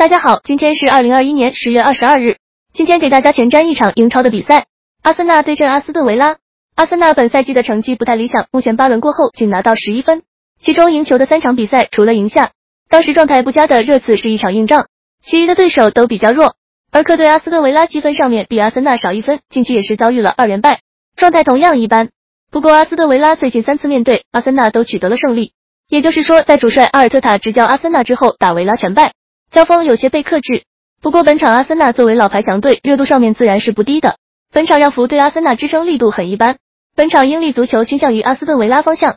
大家好，今天是二零二一年十月二十二日。今天给大家前瞻一场英超的比赛，阿森纳对阵阿斯顿维拉。阿森纳本赛季的成绩不太理想，目前八轮过后仅拿到十一分，其中赢球的三场比赛除了赢下当时状态不佳的热刺是一场硬仗，其余的对手都比较弱。而客队阿斯顿维拉积分上面比阿森纳少一分，近期也是遭遇了二连败，状态同样一般。不过阿斯顿维拉最近三次面对阿森纳都取得了胜利，也就是说在主帅阿尔特塔执教阿森纳之后，打维拉全败。交锋有些被克制，不过本场阿森纳作为老牌强队，热度上面自然是不低的。本场让福对阿森纳支撑力度很一般，本场英利足球倾向于阿斯顿维拉方向，